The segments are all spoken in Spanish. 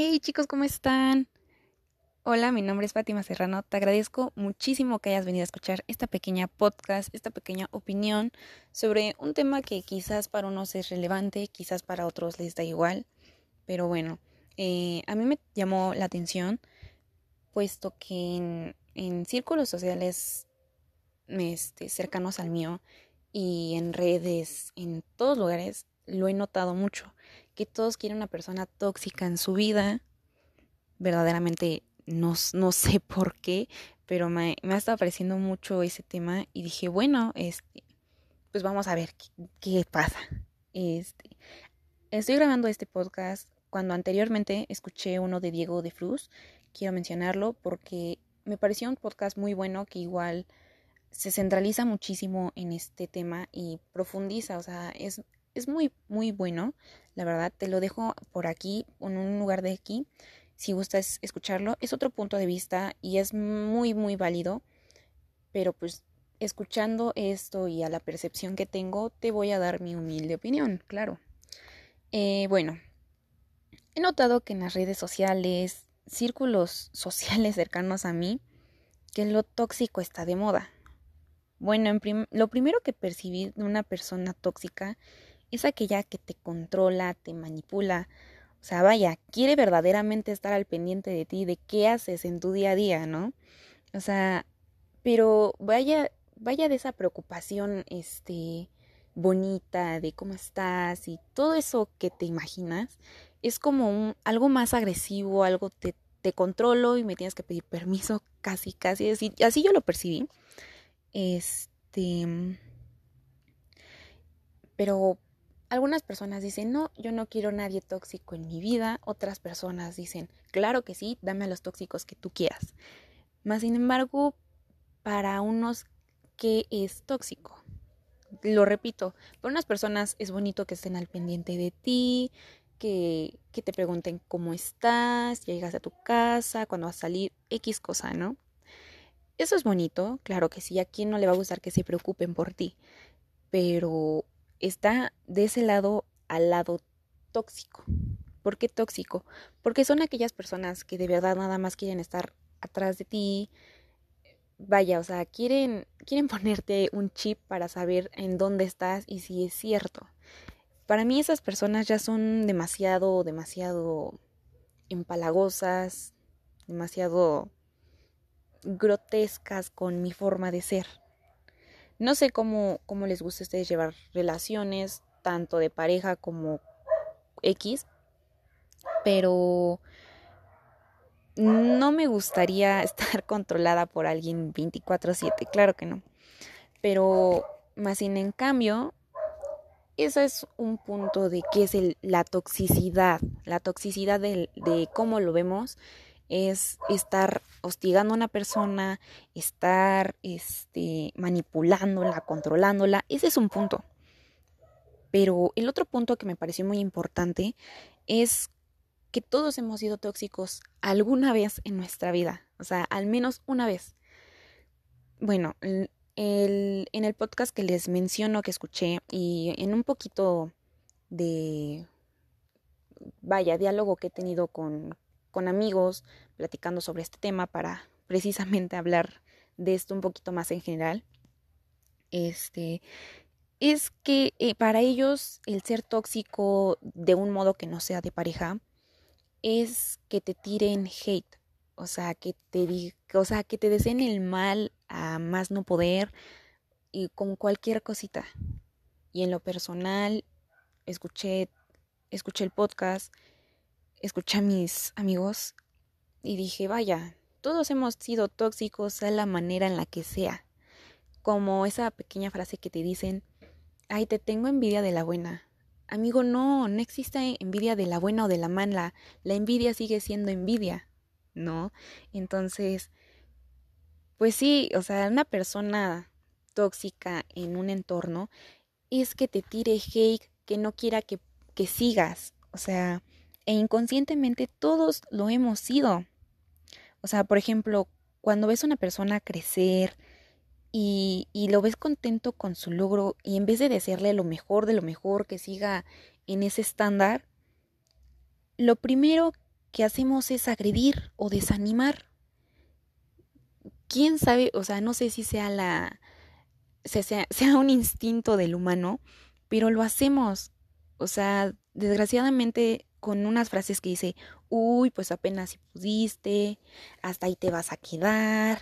Hey chicos, ¿cómo están? Hola, mi nombre es Fátima Serrano. Te agradezco muchísimo que hayas venido a escuchar esta pequeña podcast, esta pequeña opinión sobre un tema que quizás para unos es relevante, quizás para otros les da igual. Pero bueno, eh, a mí me llamó la atención, puesto que en, círculos sociales este, cercanos al mío y en redes, en todos lugares, lo he notado mucho que todos quieren una persona tóxica en su vida. Verdaderamente no, no sé por qué, pero me, me, ha estado apareciendo mucho ese tema y dije, bueno, este, pues vamos a ver qué, qué pasa. Este, estoy grabando este podcast cuando anteriormente escuché uno de Diego de Fruz. Quiero mencionarlo porque me pareció un podcast muy bueno que igual se centraliza muchísimo en este tema y profundiza, o sea, es, es muy, muy bueno, la verdad. Te lo dejo por aquí, en un lugar de aquí, si gustas escucharlo. Es otro punto de vista y es muy, muy válido, pero pues escuchando esto y a la percepción que tengo, te voy a dar mi humilde opinión, claro. Eh, bueno, he notado que en las redes sociales, círculos sociales cercanos a mí, que lo tóxico está de moda. Bueno, en lo primero que percibí de una persona tóxica es aquella que te controla, te manipula, o sea, vaya, quiere verdaderamente estar al pendiente de ti, de qué haces en tu día a día, ¿no? O sea, pero vaya, vaya de esa preocupación, este, bonita, de cómo estás y todo eso que te imaginas, es como un, algo más agresivo, algo te, te controlo y me tienes que pedir permiso, casi, casi, así, así yo lo percibí. Este, pero algunas personas dicen, no, yo no quiero nadie tóxico en mi vida. Otras personas dicen, claro que sí, dame a los tóxicos que tú quieras. Más sin embargo, para unos, ¿qué es tóxico? Lo repito, para unas personas es bonito que estén al pendiente de ti, que, que te pregunten cómo estás, llegas a tu casa, cuando vas a salir, X cosa, ¿no? Eso es bonito, claro que sí, a quién no le va a gustar que se preocupen por ti, pero está de ese lado al lado tóxico. ¿Por qué tóxico? Porque son aquellas personas que de verdad nada más quieren estar atrás de ti. Vaya, o sea, quieren, quieren ponerte un chip para saber en dónde estás y si es cierto. Para mí esas personas ya son demasiado, demasiado empalagosas, demasiado grotescas con mi forma de ser. No sé cómo, cómo les gusta a ustedes llevar relaciones, tanto de pareja como X, pero no me gustaría estar controlada por alguien 24/7, claro que no. Pero más sin en cambio, ese es un punto de qué es el, la toxicidad, la toxicidad de, de cómo lo vemos es estar hostigando a una persona, estar este, manipulándola, controlándola. Ese es un punto. Pero el otro punto que me pareció muy importante es que todos hemos sido tóxicos alguna vez en nuestra vida, o sea, al menos una vez. Bueno, el, en el podcast que les menciono que escuché y en un poquito de, vaya, diálogo que he tenido con, con amigos platicando sobre este tema para precisamente hablar de esto un poquito más en general. Este es que eh, para ellos el ser tóxico de un modo que no sea de pareja es que te tiren hate, o sea, que te o sea, que te deseen el mal a más no poder y con cualquier cosita. Y en lo personal escuché escuché el podcast escuché a mis amigos y dije, vaya, todos hemos sido tóxicos a la manera en la que sea. Como esa pequeña frase que te dicen, ay, te tengo envidia de la buena. Amigo, no, no existe envidia de la buena o de la mala. La envidia sigue siendo envidia, ¿no? Entonces, pues sí, o sea, una persona tóxica en un entorno es que te tire hate, que no quiera que, que sigas. O sea, e inconscientemente todos lo hemos sido. O sea, por ejemplo, cuando ves a una persona crecer y, y lo ves contento con su logro y en vez de desearle lo mejor de lo mejor, que siga en ese estándar, lo primero que hacemos es agredir o desanimar. ¿Quién sabe? O sea, no sé si sea la sea, sea un instinto del humano, pero lo hacemos. O sea, desgraciadamente con unas frases que dice, uy, pues apenas si pudiste, hasta ahí te vas a quedar,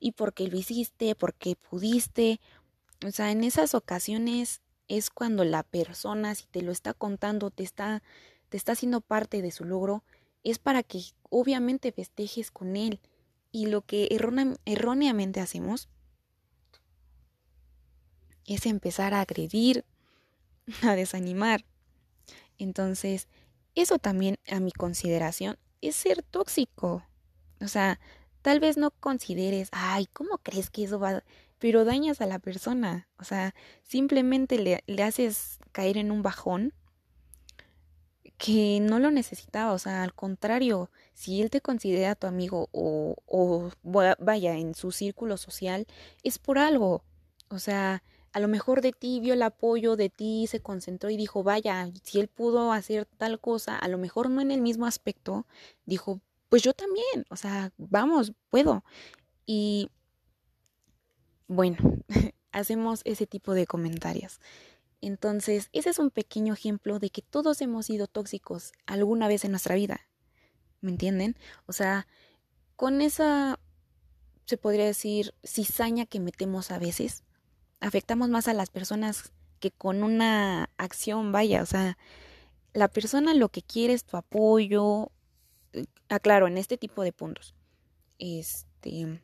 y porque lo hiciste, porque pudiste. O sea, en esas ocasiones es cuando la persona, si te lo está contando, te está, te está haciendo parte de su logro, es para que obviamente festejes con él. Y lo que erróneamente hacemos es empezar a agredir, a desanimar. Entonces, eso también a mi consideración es ser tóxico. O sea, tal vez no consideres, ay, ¿cómo crees que eso va? Pero dañas a la persona. O sea, simplemente le, le haces caer en un bajón que no lo necesitaba, o sea, al contrario, si él te considera tu amigo o, o vaya en su círculo social, es por algo, o sea, a lo mejor de ti vio el apoyo, de ti se concentró y dijo, vaya, si él pudo hacer tal cosa, a lo mejor no en el mismo aspecto, dijo, pues yo también, o sea, vamos, puedo. Y bueno, hacemos ese tipo de comentarios. Entonces, ese es un pequeño ejemplo de que todos hemos sido tóxicos alguna vez en nuestra vida. ¿Me entienden? O sea, con esa, se podría decir, cizaña que metemos a veces, afectamos más a las personas que con una acción, vaya, o sea, la persona lo que quiere es tu apoyo, aclaro, en este tipo de puntos. Este,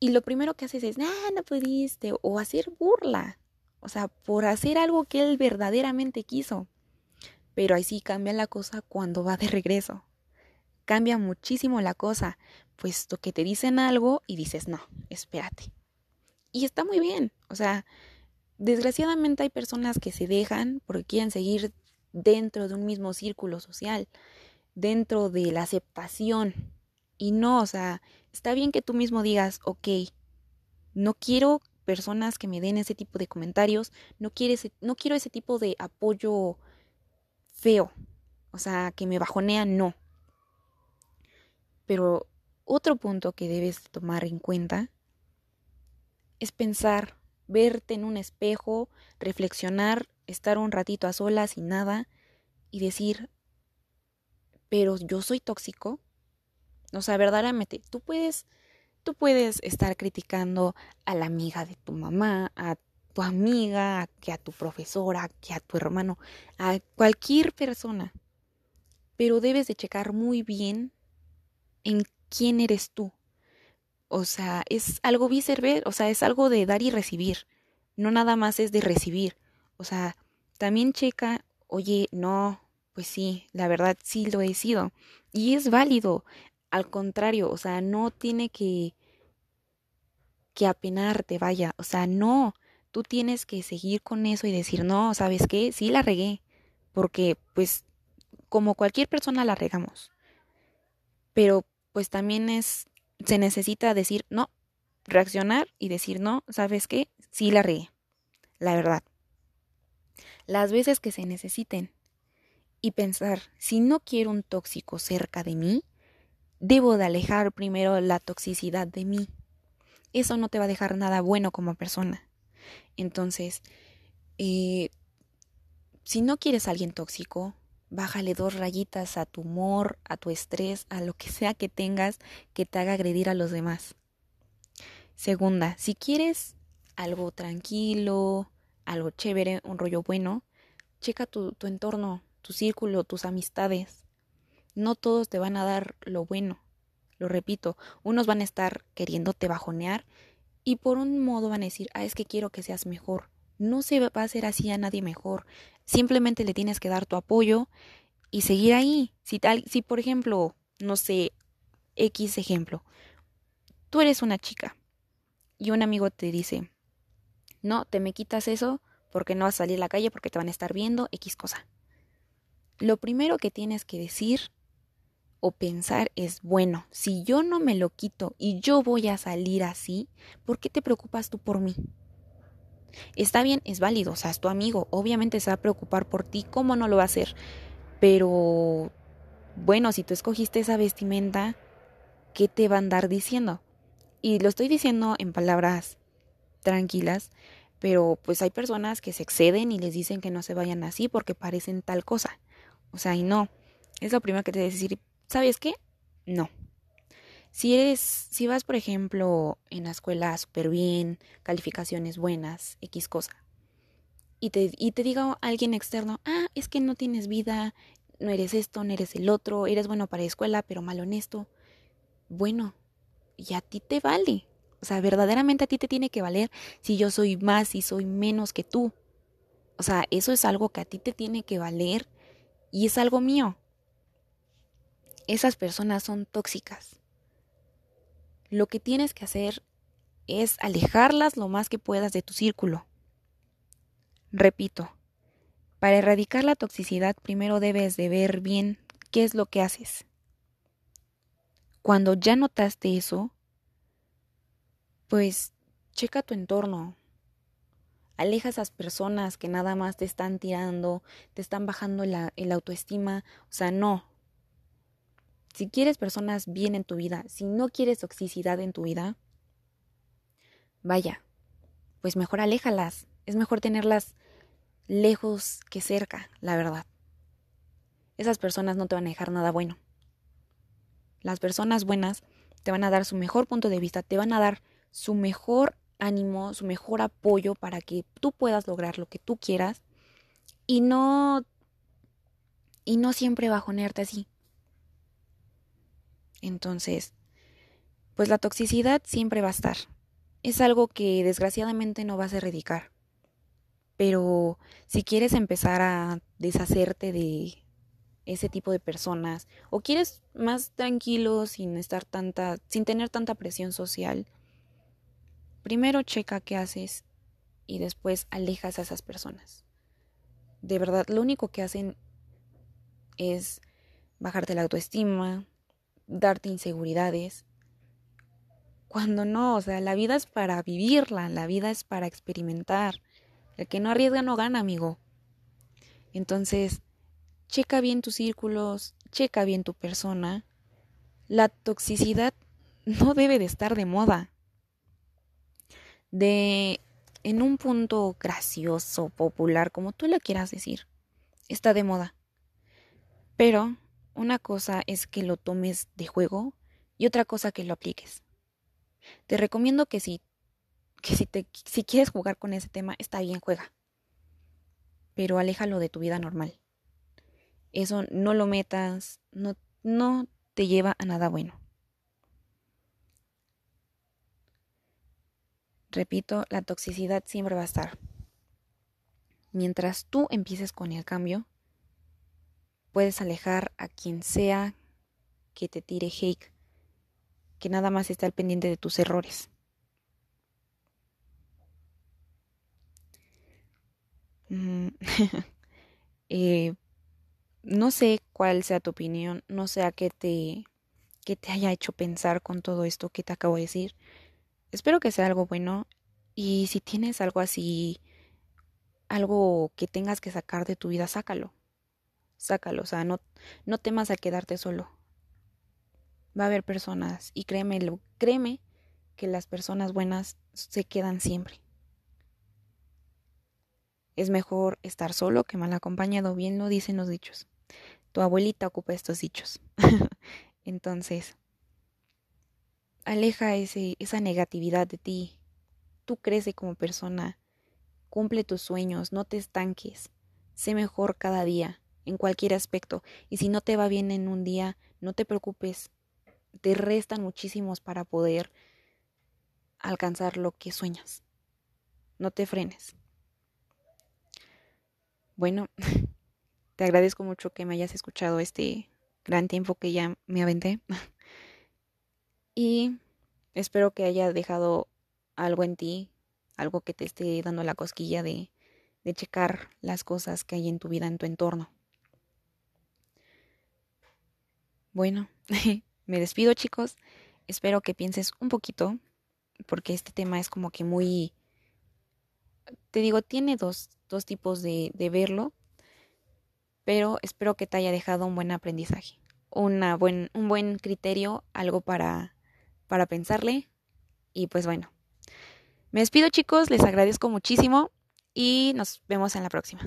y lo primero que haces es, ah, no pudiste, o hacer burla, o sea, por hacer algo que él verdaderamente quiso. Pero ahí sí cambia la cosa cuando va de regreso. Cambia muchísimo la cosa, puesto que te dicen algo y dices, no, espérate, y está muy bien. O sea, desgraciadamente hay personas que se dejan porque quieren seguir dentro de un mismo círculo social, dentro de la aceptación. Y no, o sea, está bien que tú mismo digas, ok, no quiero personas que me den ese tipo de comentarios, no, quiero ese, no quiero ese tipo de apoyo feo, o sea, que me bajonean, no. Pero otro punto que debes tomar en cuenta es pensar, verte en un espejo, reflexionar, estar un ratito a solas sin nada y decir, pero yo soy tóxico. O sea, verdaderamente, tú puedes, tú puedes estar criticando a la amiga de tu mamá, a tu amiga, que a tu profesora, que a tu hermano, a cualquier persona. Pero debes de checar muy bien en quién eres tú. O sea, es algo vicever, o sea, es algo de dar y recibir. No nada más es de recibir. O sea, también checa, oye, no, pues sí, la verdad sí lo he sido. Y es válido. Al contrario, o sea, no tiene que que apenarte, vaya, o sea, no, tú tienes que seguir con eso y decir, no, ¿sabes qué? Sí la regué, porque pues como cualquier persona la regamos, pero pues también es se necesita decir no, reaccionar y decir no, ¿sabes qué? Sí la regué. La verdad. Las veces que se necesiten. Y pensar, si no quiero un tóxico cerca de mí, debo de alejar primero la toxicidad de mí. Eso no te va a dejar nada bueno como persona. Entonces, eh, si no quieres a alguien tóxico, bájale dos rayitas a tu humor, a tu estrés, a lo que sea que tengas que te haga agredir a los demás. Segunda, si quieres algo tranquilo, algo chévere, un rollo bueno, checa tu, tu entorno, tu círculo, tus amistades. No todos te van a dar lo bueno. Lo repito, unos van a estar queriéndote bajonear y por un modo van a decir, ah, es que quiero que seas mejor. No se va a hacer así a nadie mejor. Simplemente le tienes que dar tu apoyo y seguir ahí. Si tal, si por ejemplo, no sé, X ejemplo, tú eres una chica y un amigo te dice, no, te me quitas eso porque no vas a salir a la calle porque te van a estar viendo X cosa. Lo primero que tienes que decir o pensar es, bueno, si yo no me lo quito y yo voy a salir así, ¿por qué te preocupas tú por mí? Está bien, es válido, o sea, es tu amigo, obviamente se va a preocupar por ti, ¿cómo no lo va a hacer? Pero bueno, si tú escogiste esa vestimenta, ¿qué te va a andar diciendo? Y lo estoy diciendo en palabras tranquilas, pero pues hay personas que se exceden y les dicen que no se vayan así porque parecen tal cosa. O sea, y no. Es lo primero que te decir, ¿sabes qué? No. Si eres, si vas, por ejemplo, en la escuela súper bien, calificaciones buenas, X cosa, y te, y te diga alguien externo, ah, es que no tienes vida, no eres esto, no eres el otro, eres bueno para la escuela, pero mal honesto. Bueno, y a ti te vale. O sea, verdaderamente a ti te tiene que valer si yo soy más y soy menos que tú. O sea, eso es algo que a ti te tiene que valer y es algo mío. Esas personas son tóxicas. Lo que tienes que hacer es alejarlas lo más que puedas de tu círculo. Repito, para erradicar la toxicidad primero debes de ver bien qué es lo que haces. Cuando ya notaste eso, pues checa tu entorno. Aleja a esas personas que nada más te están tirando, te están bajando la, autoestima. O sea, no. Si quieres personas bien en tu vida, si no quieres toxicidad en tu vida, vaya, pues mejor aléjalas. Es mejor tenerlas lejos que cerca, la verdad. Esas personas no te van a dejar nada bueno. Las personas buenas te van a dar su mejor punto de vista, te van a dar su mejor ánimo, su mejor apoyo para que tú puedas lograr lo que tú quieras y no y no siempre bajonearte así. Entonces, pues la toxicidad siempre va a estar. Es algo que desgraciadamente no vas a erradicar. Pero si quieres empezar a deshacerte de ese tipo de personas o quieres más tranquilo sin estar tanta sin tener tanta presión social, primero checa qué haces y después alejas a esas personas. De verdad, lo único que hacen es bajarte la autoestima, darte inseguridades. Cuando no, o sea, la vida es para vivirla, la vida es para experimentar. El que no arriesga no gana, amigo. Entonces, checa bien tus círculos, checa bien tu persona. La toxicidad no debe de estar de moda. De en un punto gracioso, popular, como tú lo quieras decir, está de moda. Pero una cosa es que lo tomes de juego y otra cosa que lo apliques. Te recomiendo que si que si, te, si quieres jugar con ese tema, está bien, juega. Pero aléjalo de tu vida normal. Eso no lo metas, no, no te lleva a nada bueno. Repito, la toxicidad siempre va a estar. Mientras tú empieces con el cambio, puedes alejar a quien sea que te tire hate, que nada más está al pendiente de tus errores. eh, no sé cuál sea tu opinión, no sé a qué te, qué te haya hecho pensar con todo esto que te acabo de decir. Espero que sea algo bueno y si tienes algo así, algo que tengas que sacar de tu vida, sácalo. Sácalo, o sea, no, no temas a quedarte solo. Va a haber personas y créeme, créeme que las personas buenas se quedan siempre. Es mejor estar solo que mal acompañado, bien lo dicen los dichos. Tu abuelita ocupa estos dichos. Entonces, aleja ese, esa negatividad de ti. Tú crece como persona, cumple tus sueños, no te estanques, sé mejor cada día, en cualquier aspecto. Y si no te va bien en un día, no te preocupes, te restan muchísimos para poder alcanzar lo que sueñas. No te frenes. Bueno, te agradezco mucho que me hayas escuchado este gran tiempo que ya me aventé. y espero que haya dejado algo en ti, algo que te esté dando la cosquilla de, checar las cosas que hay en tu vida, en tu entorno. Bueno, me despido chicos. Espero que pienses un poquito, porque este tema es como que muy... Te digo, tiene dos, dos tipos de, de verlo, pero espero que te haya dejado un buen aprendizaje. una buen, un buen criterio, algo para, para pensarle. Y pues bueno, me despido chicos, les agradezco muchísimo y nos vemos en la próxima.